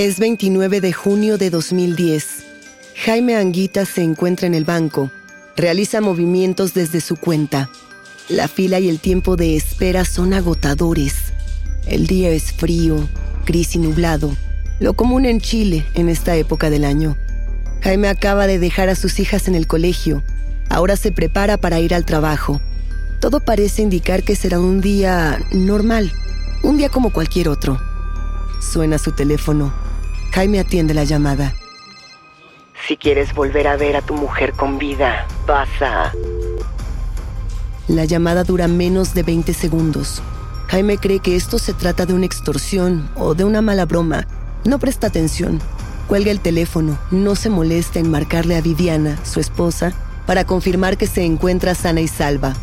Es 29 de junio de 2010. Jaime Anguita se encuentra en el banco. Realiza movimientos desde su cuenta. La fila y el tiempo de espera son agotadores. El día es frío, gris y nublado, lo común en Chile en esta época del año. Jaime acaba de dejar a sus hijas en el colegio. Ahora se prepara para ir al trabajo. Todo parece indicar que será un día normal, un día como cualquier otro. Suena su teléfono. Jaime atiende la llamada. Si quieres volver a ver a tu mujer con vida, vas a... La llamada dura menos de 20 segundos. Jaime cree que esto se trata de una extorsión o de una mala broma. No presta atención. Cuelga el teléfono, no se molesta en marcarle a Viviana, su esposa, para confirmar que se encuentra sana y salva.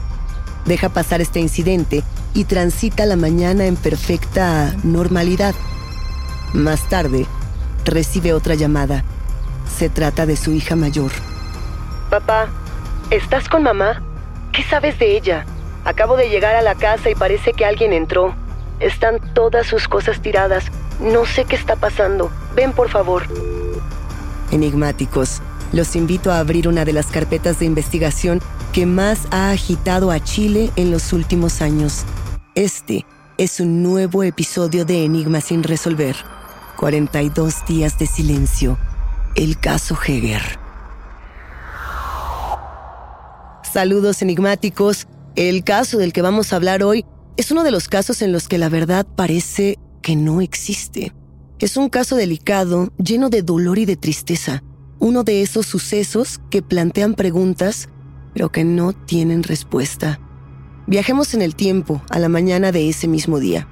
Deja pasar este incidente y transita la mañana en perfecta normalidad. Más tarde, recibe otra llamada. Se trata de su hija mayor. Papá, ¿estás con mamá? ¿Qué sabes de ella? Acabo de llegar a la casa y parece que alguien entró. Están todas sus cosas tiradas. No sé qué está pasando. Ven, por favor. Enigmáticos, los invito a abrir una de las carpetas de investigación que más ha agitado a Chile en los últimos años. Este es un nuevo episodio de Enigma sin resolver. 42 días de silencio. El caso Heger. Saludos enigmáticos. El caso del que vamos a hablar hoy es uno de los casos en los que la verdad parece que no existe. Es un caso delicado, lleno de dolor y de tristeza. Uno de esos sucesos que plantean preguntas, pero que no tienen respuesta. Viajemos en el tiempo, a la mañana de ese mismo día.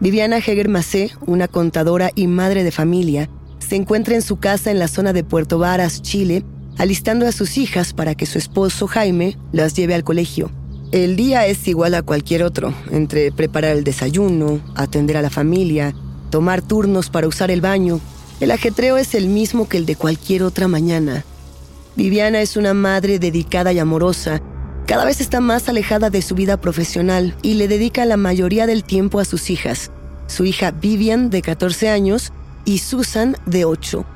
Viviana Heger Macé, una contadora y madre de familia, se encuentra en su casa en la zona de Puerto Varas, Chile, alistando a sus hijas para que su esposo Jaime las lleve al colegio. El día es igual a cualquier otro, entre preparar el desayuno, atender a la familia, tomar turnos para usar el baño. El ajetreo es el mismo que el de cualquier otra mañana. Viviana es una madre dedicada y amorosa cada vez está más alejada de su vida profesional y le dedica la mayoría del tiempo a sus hijas, su hija Vivian de 14 años y Susan de 8.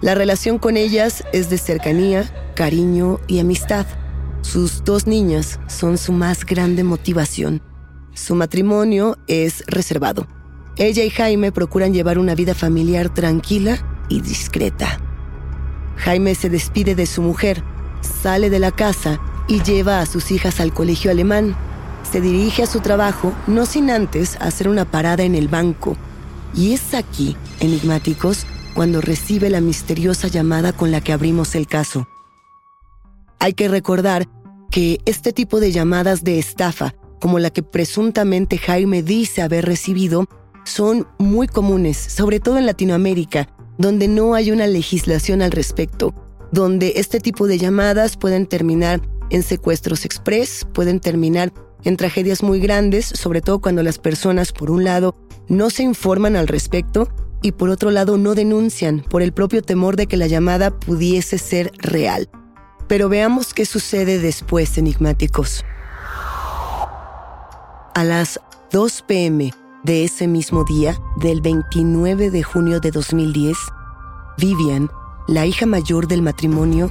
La relación con ellas es de cercanía, cariño y amistad. Sus dos niñas son su más grande motivación. Su matrimonio es reservado. Ella y Jaime procuran llevar una vida familiar tranquila y discreta. Jaime se despide de su mujer, sale de la casa y lleva a sus hijas al colegio alemán. Se dirige a su trabajo no sin antes hacer una parada en el banco. Y es aquí, enigmáticos, cuando recibe la misteriosa llamada con la que abrimos el caso. Hay que recordar que este tipo de llamadas de estafa, como la que presuntamente Jaime dice haber recibido, son muy comunes, sobre todo en Latinoamérica, donde no hay una legislación al respecto, donde este tipo de llamadas pueden terminar en secuestros express, pueden terminar en tragedias muy grandes, sobre todo cuando las personas, por un lado, no se informan al respecto y por otro lado no denuncian por el propio temor de que la llamada pudiese ser real. Pero veamos qué sucede después, enigmáticos. A las 2 pm de ese mismo día, del 29 de junio de 2010, Vivian, la hija mayor del matrimonio,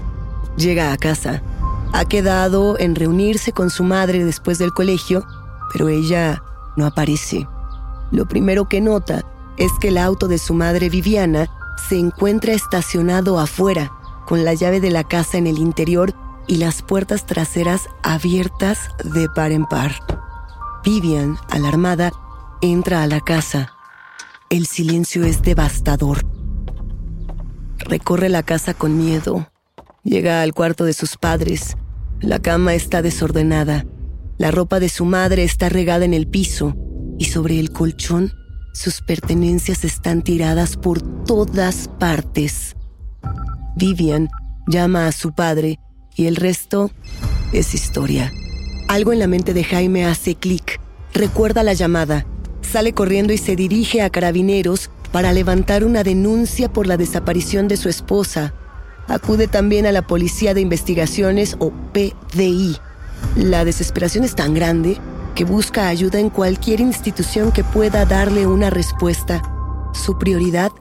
llega a casa. Ha quedado en reunirse con su madre después del colegio, pero ella no aparece. Lo primero que nota es que el auto de su madre Viviana se encuentra estacionado afuera, con la llave de la casa en el interior y las puertas traseras abiertas de par en par. Vivian, alarmada, entra a la casa. El silencio es devastador. Recorre la casa con miedo. Llega al cuarto de sus padres. La cama está desordenada. La ropa de su madre está regada en el piso y sobre el colchón sus pertenencias están tiradas por todas partes. Vivian llama a su padre y el resto es historia. Algo en la mente de Jaime hace clic. Recuerda la llamada. Sale corriendo y se dirige a carabineros para levantar una denuncia por la desaparición de su esposa. Acude también a la Policía de Investigaciones o PDI. La desesperación es tan grande que busca ayuda en cualquier institución que pueda darle una respuesta. Su prioridad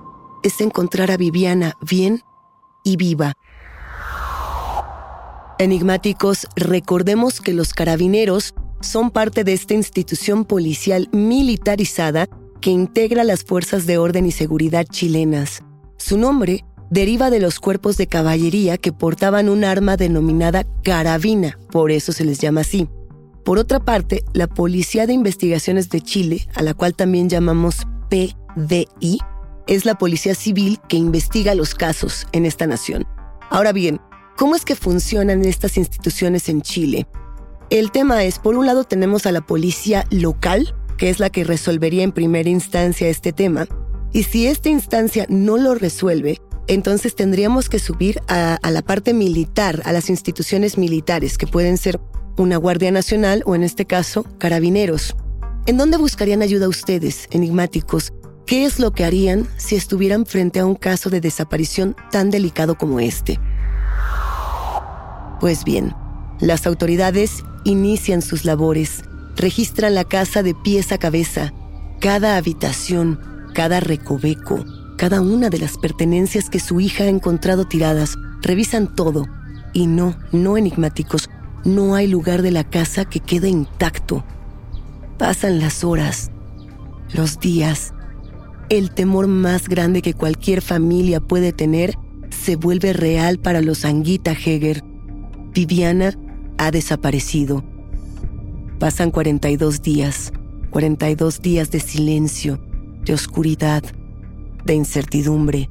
es encontrar a Viviana bien y viva. Enigmáticos, recordemos que los carabineros son parte de esta institución policial militarizada que integra las fuerzas de orden y seguridad chilenas. Su nombre deriva de los cuerpos de caballería que portaban un arma denominada carabina, por eso se les llama así. Por otra parte, la Policía de Investigaciones de Chile, a la cual también llamamos PDI, es la policía civil que investiga los casos en esta nación. Ahora bien, ¿cómo es que funcionan estas instituciones en Chile? El tema es, por un lado tenemos a la policía local, que es la que resolvería en primera instancia este tema, y si esta instancia no lo resuelve, entonces tendríamos que subir a, la parte militar, a las instituciones militares, que pueden ser una Guardia Nacional o en este caso, carabineros. ¿En dónde buscarían ayuda ustedes, enigmáticos? ¿Qué es lo que harían si estuvieran frente a un caso de desaparición tan delicado como este? Pues bien, las autoridades inician sus labores, registran la casa de pies a cabeza, cada habitación, cada recoveco, cada una de las pertenencias que su hija ha encontrado tiradas, revisan todo. Y no, no enigmáticos, no hay lugar de la casa que quede intacto. Pasan las horas, los días. El temor más grande que cualquier familia puede tener se vuelve real para los Anguita Heger. Viviana ha desaparecido. Pasan 42 días, 42 días de silencio, de oscuridad, de incertidumbre.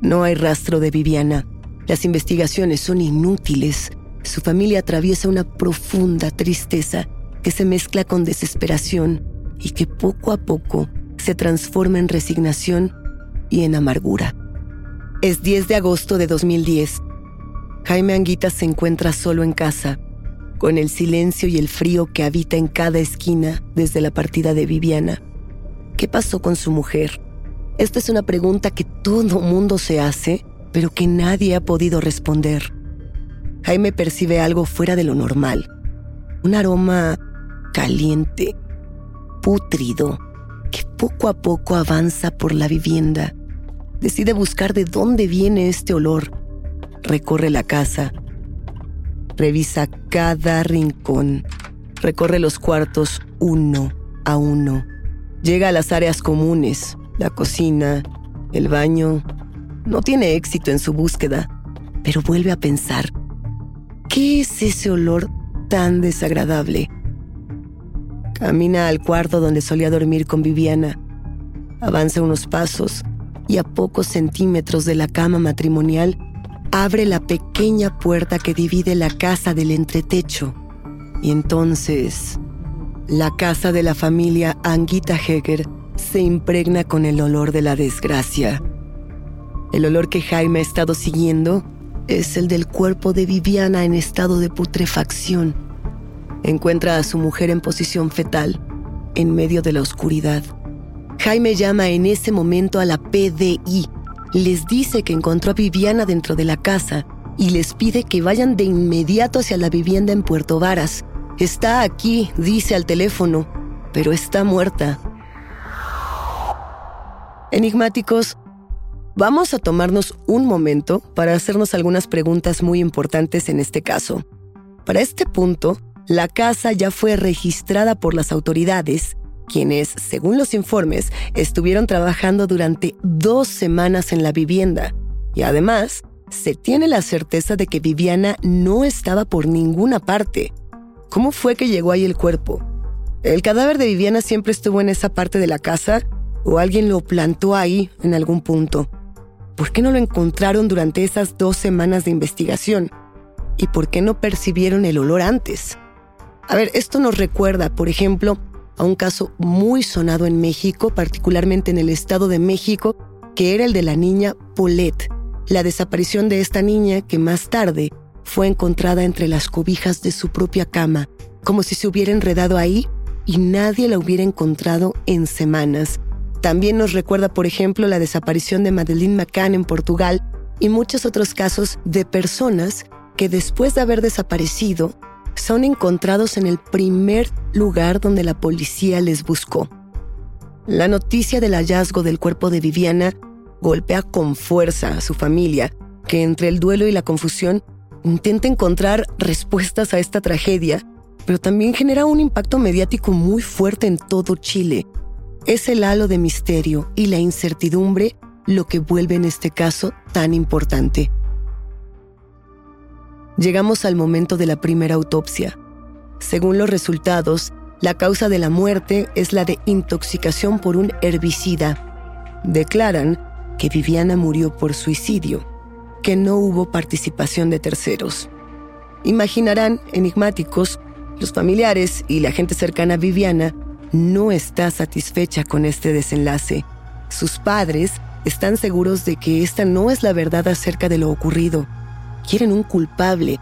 No hay rastro de Viviana. Las investigaciones son inútiles. Su familia atraviesa una profunda tristeza que se mezcla con desesperación y que poco a poco se transforma en resignación y en amargura. Es 10 de agosto de 2010 Jaime Anguita se encuentra solo en casa, con el silencio y el frío que habita en cada esquina desde la partida de Viviana. ¿Qué pasó con su mujer? Esta es una pregunta que todo mundo se hace, pero que nadie ha podido responder. Jaime percibe algo fuera de lo normal. Un aroma caliente, pútrido, que poco a poco avanza por la vivienda. Decide buscar de dónde viene este olor recorre la casa, revisa cada rincón, recorre los cuartos uno a uno, llega a las áreas comunes, la cocina, el baño. No tiene éxito en su búsqueda, pero vuelve a pensar, ¿qué es ese olor tan desagradable? Camina al cuarto donde solía dormir con Viviana. Avanza unos pasos y a pocos centímetros de la cama matrimonial abre la pequeña puerta que divide la casa del entretecho. Y entonces, la casa de la familia Anguita Heger se impregna con el olor de la desgracia. El olor que Jaime ha estado siguiendo es el del cuerpo de Viviana en estado de putrefacción. Encuentra a su mujer en posición fetal, en medio de la oscuridad. Jaime llama en ese momento a la PDI. Les dice que encontró a Viviana dentro de la casa y les pide que vayan de inmediato hacia la vivienda en Puerto Varas. Está aquí, dice al teléfono, pero está muerta. Enigmáticos, vamos a tomarnos un momento para hacernos algunas preguntas muy importantes en este caso. Para este punto, la casa ya fue registrada por las autoridades quienes, según los informes, estuvieron trabajando durante dos semanas en la vivienda. Y además, se tiene la certeza de que Viviana no estaba por ninguna parte. ¿Cómo fue que llegó ahí el cuerpo? ¿El cadáver de Viviana siempre estuvo en esa parte de la casa o alguien lo plantó ahí en algún punto? ¿Por qué no lo encontraron durante esas dos semanas de investigación? ¿Y por qué no percibieron el olor antes? A ver, esto nos recuerda, por ejemplo, a un caso muy sonado en México, particularmente en el Estado de México, que era el de la niña Paulette, la desaparición de esta niña que más tarde fue encontrada entre las cobijas de su propia cama, como si se hubiera enredado ahí y nadie la hubiera encontrado en semanas. También nos recuerda, por ejemplo, la desaparición de Madeleine McCann en Portugal y muchos otros casos de personas que después de haber desaparecido son encontrados en el primer lugar donde la policía les buscó. La noticia del hallazgo del cuerpo de Viviana golpea con fuerza a su familia, que entre el duelo y la confusión intenta encontrar respuestas a esta tragedia, pero también genera un impacto mediático muy fuerte en todo Chile. Es el halo de misterio y la incertidumbre lo que vuelve en este caso tan importante. Llegamos al momento de la primera autopsia. Según los resultados, la causa de la muerte es la de intoxicación por un herbicida. Declaran que Viviana murió por suicidio, que no hubo participación de terceros. Imaginarán, enigmáticos, los familiares y la gente cercana a Viviana no está satisfecha con este desenlace. Sus padres están seguros de que esta no es la verdad acerca de lo ocurrido quieren un culpable,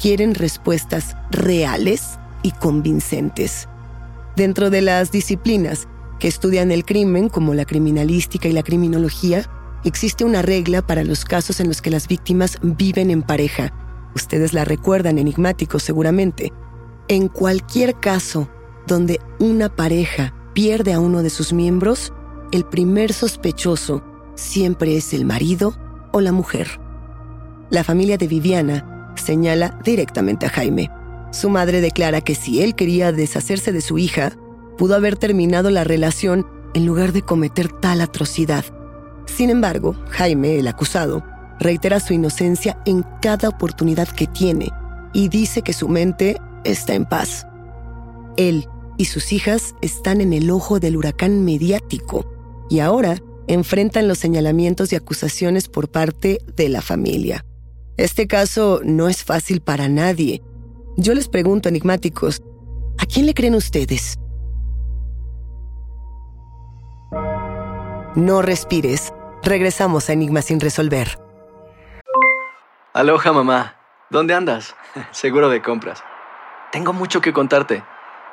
quieren respuestas reales y convincentes. Dentro de las disciplinas que estudian el crimen, como la criminalística y la criminología, existe una regla para los casos en los que las víctimas viven en pareja. Ustedes la recuerdan enigmáticos seguramente. En cualquier caso donde una pareja pierde a uno de sus miembros, el primer sospechoso siempre es el marido o la mujer. La familia de Viviana señala directamente a Jaime. Su madre declara que si él quería deshacerse de su hija, pudo haber terminado la relación en lugar de cometer tal atrocidad. Sin embargo, Jaime, el acusado, reitera su inocencia en cada oportunidad que tiene y dice que su mente está en paz. Él y sus hijas están en el ojo del huracán mediático y ahora enfrentan los señalamientos y acusaciones por parte de la familia. Este caso no es fácil para nadie. Yo les pregunto, enigmáticos, ¿a quién le creen ustedes? No respires. Regresamos a Enigma sin resolver. Aloha mamá. ¿Dónde andas? Seguro de compras. Tengo mucho que contarte.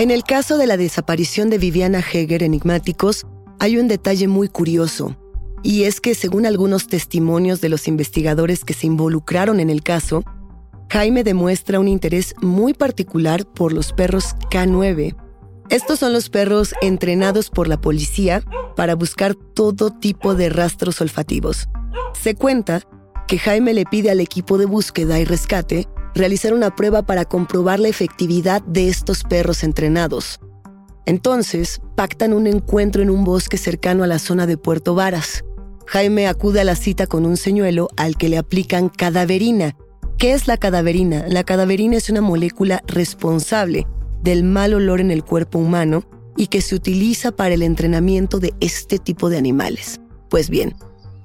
En el caso de la desaparición de Viviana Heger Enigmáticos, hay un detalle muy curioso, y es que según algunos testimonios de los investigadores que se involucraron en el caso, Jaime demuestra un interés muy particular por los perros K9. Estos son los perros entrenados por la policía para buscar todo tipo de rastros olfativos. Se cuenta que Jaime le pide al equipo de búsqueda y rescate realizar una prueba para comprobar la efectividad de estos perros entrenados. Entonces, pactan un encuentro en un bosque cercano a la zona de Puerto Varas. Jaime acude a la cita con un señuelo al que le aplican cadaverina. ¿Qué es la cadaverina? La cadaverina es una molécula responsable del mal olor en el cuerpo humano y que se utiliza para el entrenamiento de este tipo de animales. Pues bien,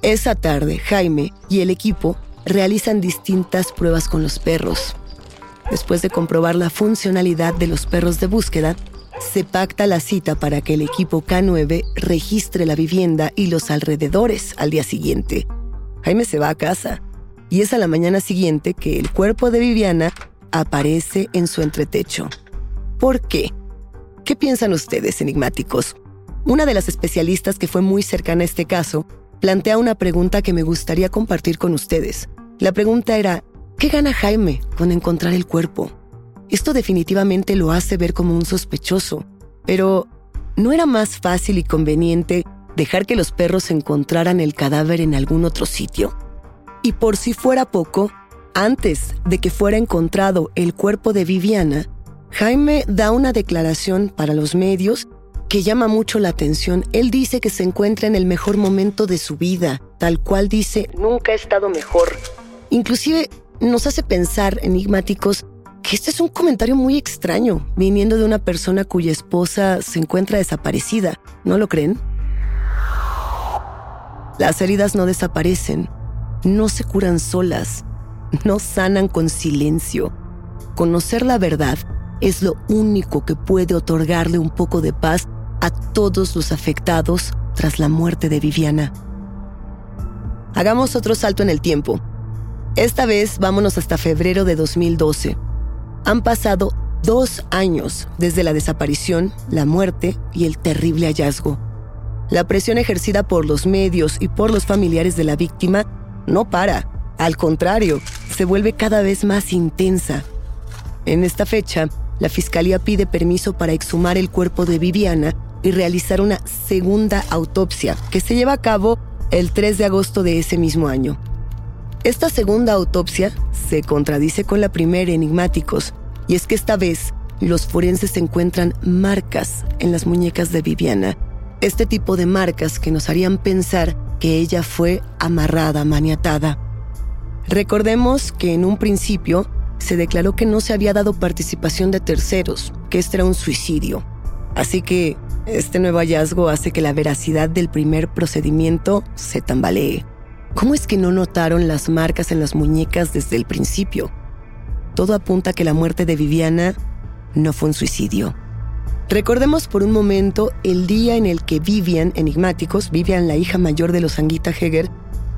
esa tarde Jaime y el equipo realizan distintas pruebas con los perros. Después de comprobar la funcionalidad de los perros de búsqueda, se pacta la cita para que el equipo K9 registre la vivienda y los alrededores al día siguiente. Jaime se va a casa y es a la mañana siguiente que el cuerpo de Viviana aparece en su entretecho. ¿Por qué? ¿Qué piensan ustedes, enigmáticos? Una de las especialistas que fue muy cercana a este caso plantea una pregunta que me gustaría compartir con ustedes. La pregunta era, ¿qué gana Jaime con encontrar el cuerpo? Esto definitivamente lo hace ver como un sospechoso, pero ¿no era más fácil y conveniente dejar que los perros encontraran el cadáver en algún otro sitio? Y por si fuera poco, antes de que fuera encontrado el cuerpo de Viviana, Jaime da una declaración para los medios que llama mucho la atención. Él dice que se encuentra en el mejor momento de su vida, tal cual dice, nunca he estado mejor. Inclusive nos hace pensar, enigmáticos, que este es un comentario muy extraño, viniendo de una persona cuya esposa se encuentra desaparecida. ¿No lo creen? Las heridas no desaparecen, no se curan solas, no sanan con silencio. Conocer la verdad es lo único que puede otorgarle un poco de paz a todos los afectados tras la muerte de Viviana. Hagamos otro salto en el tiempo. Esta vez vámonos hasta febrero de 2012. Han pasado dos años desde la desaparición, la muerte y el terrible hallazgo. La presión ejercida por los medios y por los familiares de la víctima no para. Al contrario, se vuelve cada vez más intensa. En esta fecha, la Fiscalía pide permiso para exhumar el cuerpo de Viviana y realizar una segunda autopsia que se lleva a cabo el 3 de agosto de ese mismo año. Esta segunda autopsia se contradice con la primera enigmáticos, y es que esta vez los forenses encuentran marcas en las muñecas de Viviana, este tipo de marcas que nos harían pensar que ella fue amarrada, maniatada. Recordemos que en un principio se declaró que no se había dado participación de terceros, que este era un suicidio. Así que este nuevo hallazgo hace que la veracidad del primer procedimiento se tambalee. ¿Cómo es que no notaron las marcas en las muñecas desde el principio? Todo apunta a que la muerte de Viviana no fue un suicidio. Recordemos por un momento el día en el que Vivian, enigmáticos, Vivian, la hija mayor de los Anguita Heger,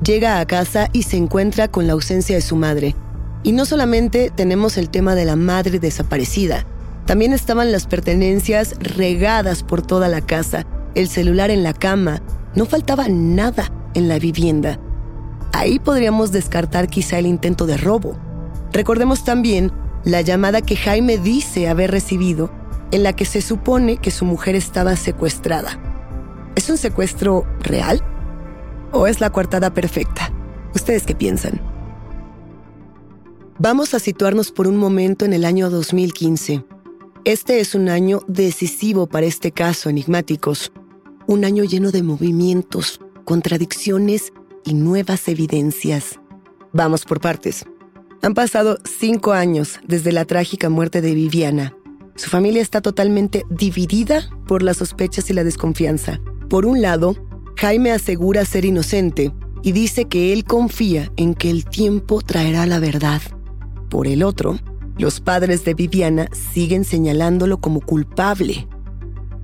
llega a casa y se encuentra con la ausencia de su madre. Y no solamente tenemos el tema de la madre desaparecida, también estaban las pertenencias regadas por toda la casa, el celular en la cama, no faltaba nada en la vivienda. Ahí podríamos descartar quizá el intento de robo. Recordemos también la llamada que Jaime dice haber recibido en la que se supone que su mujer estaba secuestrada. ¿Es un secuestro real? ¿O es la coartada perfecta? ¿Ustedes qué piensan? Vamos a situarnos por un momento en el año 2015. Este es un año decisivo para este caso, enigmáticos. Un año lleno de movimientos, contradicciones y nuevas evidencias. Vamos por partes. Han pasado cinco años desde la trágica muerte de Viviana. Su familia está totalmente dividida por las sospechas y la desconfianza. Por un lado, Jaime asegura ser inocente y dice que él confía en que el tiempo traerá la verdad. Por el otro, los padres de Viviana siguen señalándolo como culpable.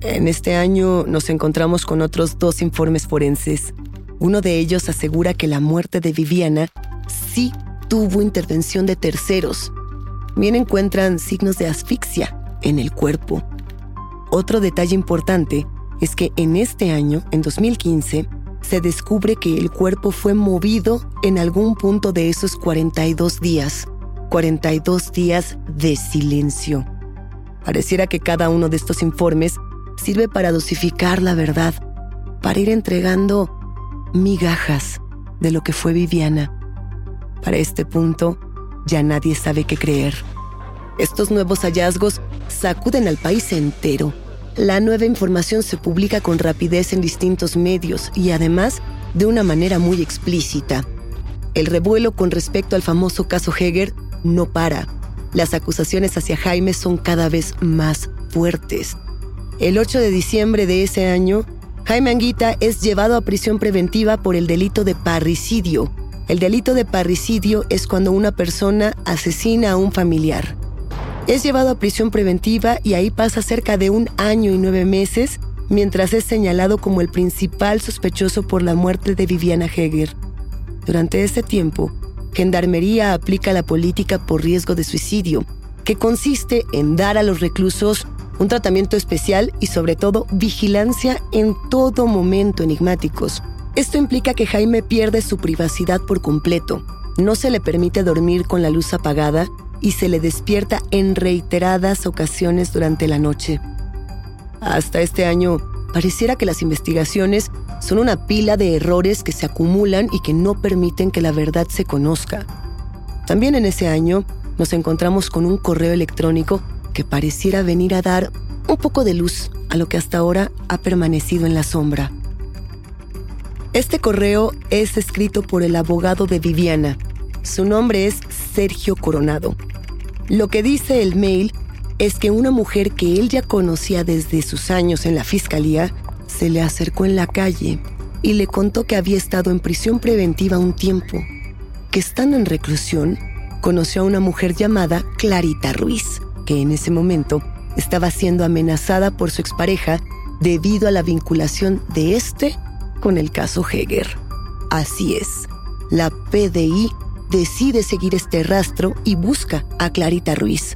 En este año nos encontramos con otros dos informes forenses. Uno de ellos asegura que la muerte de Viviana sí tuvo intervención de terceros. Bien encuentran signos de asfixia en el cuerpo. Otro detalle importante es que en este año, en 2015, se descubre que el cuerpo fue movido en algún punto de esos 42 días. 42 días de silencio. Pareciera que cada uno de estos informes sirve para dosificar la verdad, para ir entregando migajas de lo que fue Viviana. Para este punto, ya nadie sabe qué creer. Estos nuevos hallazgos sacuden al país entero. La nueva información se publica con rapidez en distintos medios y además de una manera muy explícita. El revuelo con respecto al famoso caso Heger no para. Las acusaciones hacia Jaime son cada vez más fuertes. El 8 de diciembre de ese año, Jaime Anguita es llevado a prisión preventiva por el delito de parricidio. El delito de parricidio es cuando una persona asesina a un familiar. Es llevado a prisión preventiva y ahí pasa cerca de un año y nueve meses mientras es señalado como el principal sospechoso por la muerte de Viviana Heger. Durante este tiempo, Gendarmería aplica la política por riesgo de suicidio, que consiste en dar a los reclusos un tratamiento especial y sobre todo vigilancia en todo momento enigmáticos. Esto implica que Jaime pierde su privacidad por completo, no se le permite dormir con la luz apagada y se le despierta en reiteradas ocasiones durante la noche. Hasta este año, pareciera que las investigaciones son una pila de errores que se acumulan y que no permiten que la verdad se conozca. También en ese año nos encontramos con un correo electrónico que pareciera venir a dar un poco de luz a lo que hasta ahora ha permanecido en la sombra. Este correo es escrito por el abogado de Viviana. Su nombre es Sergio Coronado. Lo que dice el mail es que una mujer que él ya conocía desde sus años en la fiscalía se le acercó en la calle y le contó que había estado en prisión preventiva un tiempo, que estando en reclusión conoció a una mujer llamada Clarita Ruiz, que en ese momento estaba siendo amenazada por su expareja debido a la vinculación de este con el caso Heger. Así es, la PDI decide seguir este rastro y busca a Clarita Ruiz.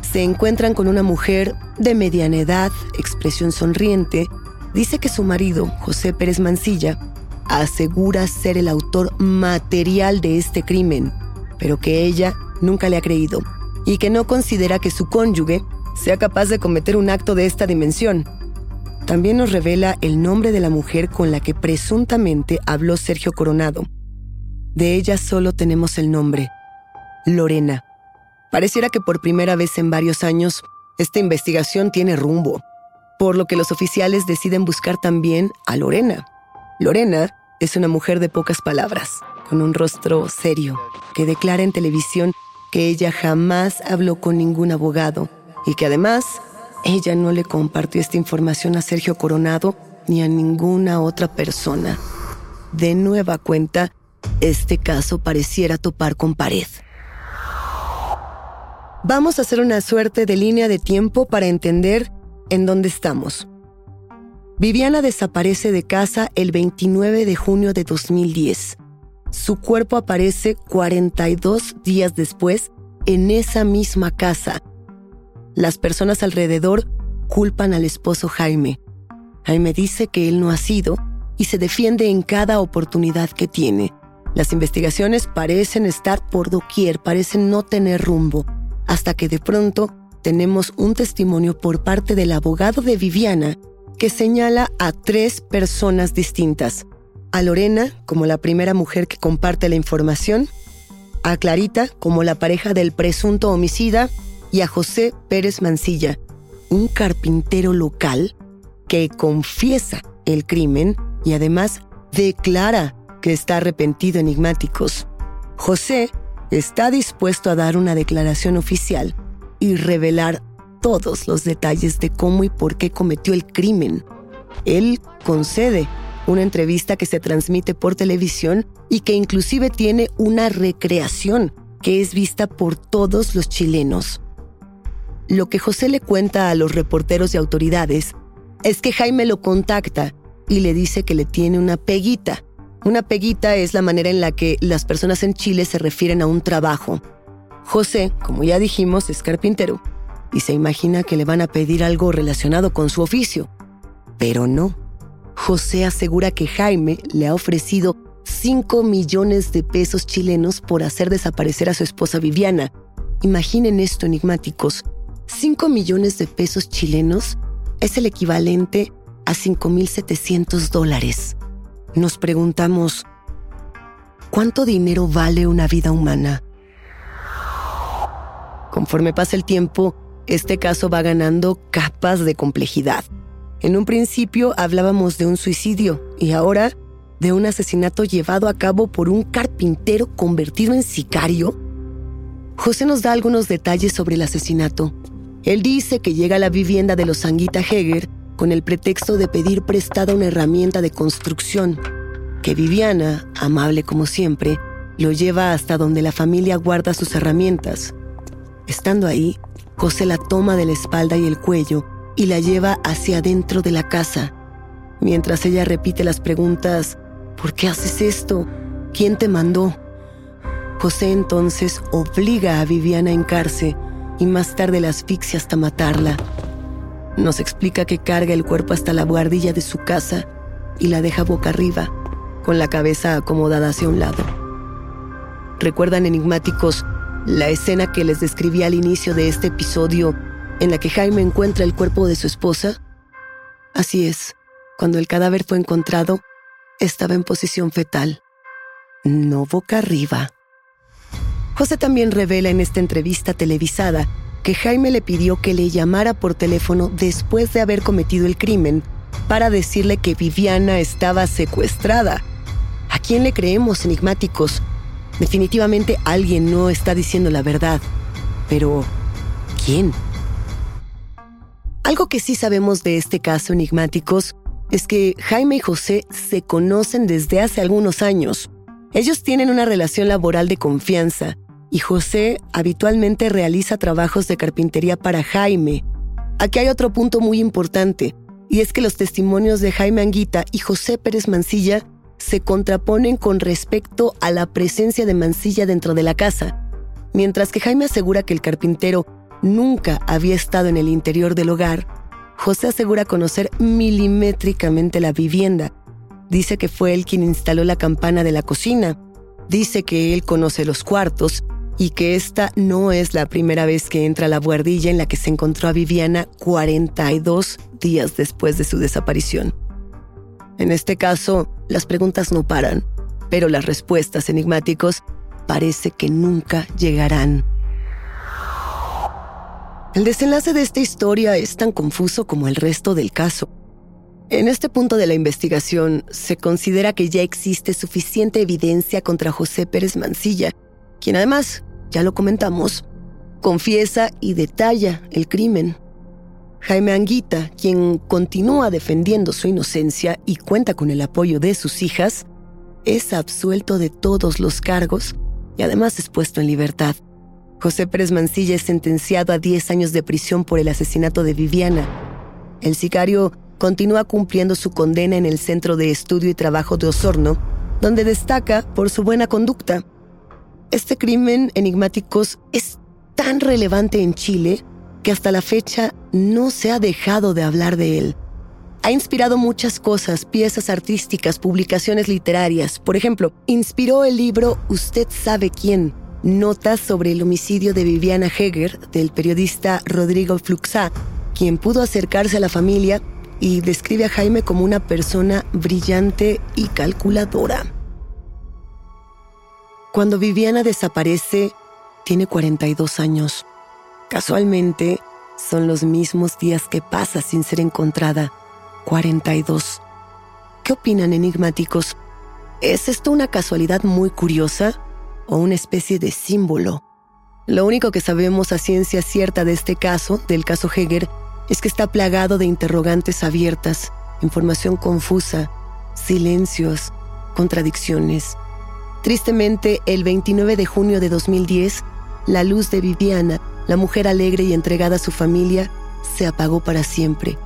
Se encuentran con una mujer de mediana edad, expresión sonriente, dice que su marido, José Pérez Mancilla, asegura ser el autor material de este crimen, pero que ella nunca le ha creído y que no considera que su cónyuge sea capaz de cometer un acto de esta dimensión. También nos revela el nombre de la mujer con la que presuntamente habló Sergio Coronado. De ella solo tenemos el nombre, Lorena. Pareciera que por primera vez en varios años, esta investigación tiene rumbo por lo que los oficiales deciden buscar también a Lorena. Lorena es una mujer de pocas palabras, con un rostro serio, que declara en televisión que ella jamás habló con ningún abogado y que además ella no le compartió esta información a Sergio Coronado ni a ninguna otra persona. De nueva cuenta, este caso pareciera topar con pared. Vamos a hacer una suerte de línea de tiempo para entender en dónde estamos. Viviana desaparece de casa el 29 de junio de 2010. Su cuerpo aparece 42 días después en esa misma casa. Las personas alrededor culpan al esposo Jaime. Jaime dice que él no ha sido y se defiende en cada oportunidad que tiene. Las investigaciones parecen estar por doquier, parecen no tener rumbo, hasta que de pronto tenemos un testimonio por parte del abogado de Viviana que señala a tres personas distintas. A Lorena como la primera mujer que comparte la información, a Clarita como la pareja del presunto homicida y a José Pérez Mancilla, un carpintero local que confiesa el crimen y además declara que está arrepentido enigmáticos. José está dispuesto a dar una declaración oficial y revelar todos los detalles de cómo y por qué cometió el crimen. Él concede una entrevista que se transmite por televisión y que inclusive tiene una recreación que es vista por todos los chilenos. Lo que José le cuenta a los reporteros y autoridades es que Jaime lo contacta y le dice que le tiene una peguita. Una peguita es la manera en la que las personas en Chile se refieren a un trabajo. José, como ya dijimos, es carpintero y se imagina que le van a pedir algo relacionado con su oficio. Pero no. José asegura que Jaime le ha ofrecido 5 millones de pesos chilenos por hacer desaparecer a su esposa Viviana. Imaginen esto, enigmáticos. 5 millones de pesos chilenos es el equivalente a 5.700 dólares. Nos preguntamos, ¿cuánto dinero vale una vida humana? Conforme pasa el tiempo, este caso va ganando capas de complejidad. En un principio hablábamos de un suicidio y ahora de un asesinato llevado a cabo por un carpintero convertido en sicario. José nos da algunos detalles sobre el asesinato. Él dice que llega a la vivienda de los Sanguita Heger con el pretexto de pedir prestada una herramienta de construcción, que Viviana, amable como siempre, lo lleva hasta donde la familia guarda sus herramientas. Estando ahí, José la toma de la espalda y el cuello y la lleva hacia adentro de la casa, mientras ella repite las preguntas, ¿por qué haces esto? ¿Quién te mandó? José entonces obliga a Viviana a encarse y más tarde la asfixia hasta matarla. Nos explica que carga el cuerpo hasta la buhardilla de su casa y la deja boca arriba, con la cabeza acomodada hacia un lado. ¿Recuerdan enigmáticos la escena que les describí al inicio de este episodio en la que Jaime encuentra el cuerpo de su esposa? Así es, cuando el cadáver fue encontrado, estaba en posición fetal, no boca arriba. José también revela en esta entrevista televisada que Jaime le pidió que le llamara por teléfono después de haber cometido el crimen para decirle que Viviana estaba secuestrada. ¿A quién le creemos, enigmáticos? Definitivamente alguien no está diciendo la verdad. Pero, ¿quién? Algo que sí sabemos de este caso, enigmáticos, es que Jaime y José se conocen desde hace algunos años. Ellos tienen una relación laboral de confianza y José habitualmente realiza trabajos de carpintería para Jaime. Aquí hay otro punto muy importante, y es que los testimonios de Jaime Anguita y José Pérez Mancilla se contraponen con respecto a la presencia de Mancilla dentro de la casa, mientras que Jaime asegura que el carpintero nunca había estado en el interior del hogar, José asegura conocer milimétricamente la vivienda. Dice que fue él quien instaló la campana de la cocina. Dice que él conoce los cuartos y que esta no es la primera vez que entra a la buhardilla en la que se encontró a Viviana 42 días después de su desaparición. En este caso, las preguntas no paran, pero las respuestas enigmáticos parece que nunca llegarán. El desenlace de esta historia es tan confuso como el resto del caso. En este punto de la investigación, se considera que ya existe suficiente evidencia contra José Pérez Mancilla, quien además ya lo comentamos, confiesa y detalla el crimen. Jaime Anguita, quien continúa defendiendo su inocencia y cuenta con el apoyo de sus hijas, es absuelto de todos los cargos y además es puesto en libertad. José Pérez Mancilla es sentenciado a 10 años de prisión por el asesinato de Viviana. El sicario continúa cumpliendo su condena en el Centro de Estudio y Trabajo de Osorno, donde destaca por su buena conducta este crimen enigmáticos es tan relevante en Chile que hasta la fecha no se ha dejado de hablar de él. Ha inspirado muchas cosas, piezas artísticas, publicaciones literarias. Por ejemplo, inspiró el libro Usted sabe quién, notas sobre el homicidio de Viviana Heger del periodista Rodrigo Fluxá, quien pudo acercarse a la familia y describe a Jaime como una persona brillante y calculadora. Cuando Viviana desaparece, tiene 42 años. Casualmente, son los mismos días que pasa sin ser encontrada. 42. ¿Qué opinan enigmáticos? ¿Es esto una casualidad muy curiosa o una especie de símbolo? Lo único que sabemos a ciencia cierta de este caso, del caso Heger, es que está plagado de interrogantes abiertas, información confusa, silencios, contradicciones. Tristemente, el 29 de junio de 2010, la luz de Viviana, la mujer alegre y entregada a su familia, se apagó para siempre.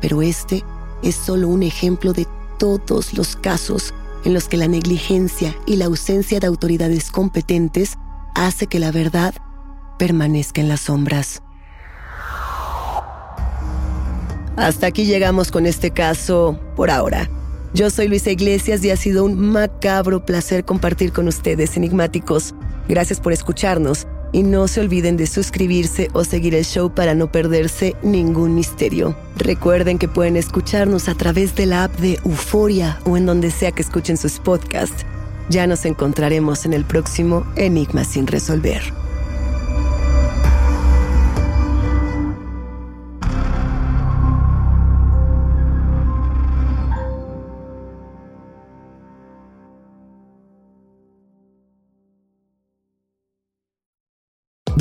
Pero este es solo un ejemplo de todos los casos en los que la negligencia y la ausencia de autoridades competentes hace que la verdad permanezca en las sombras. Hasta aquí llegamos con este caso por ahora. Yo soy Luisa Iglesias y ha sido un macabro placer compartir con ustedes, enigmáticos. Gracias por escucharnos y no se olviden de suscribirse o seguir el show para no perderse ningún misterio. Recuerden que pueden escucharnos a través de la app de Euforia o en donde sea que escuchen sus podcasts. Ya nos encontraremos en el próximo Enigma sin resolver.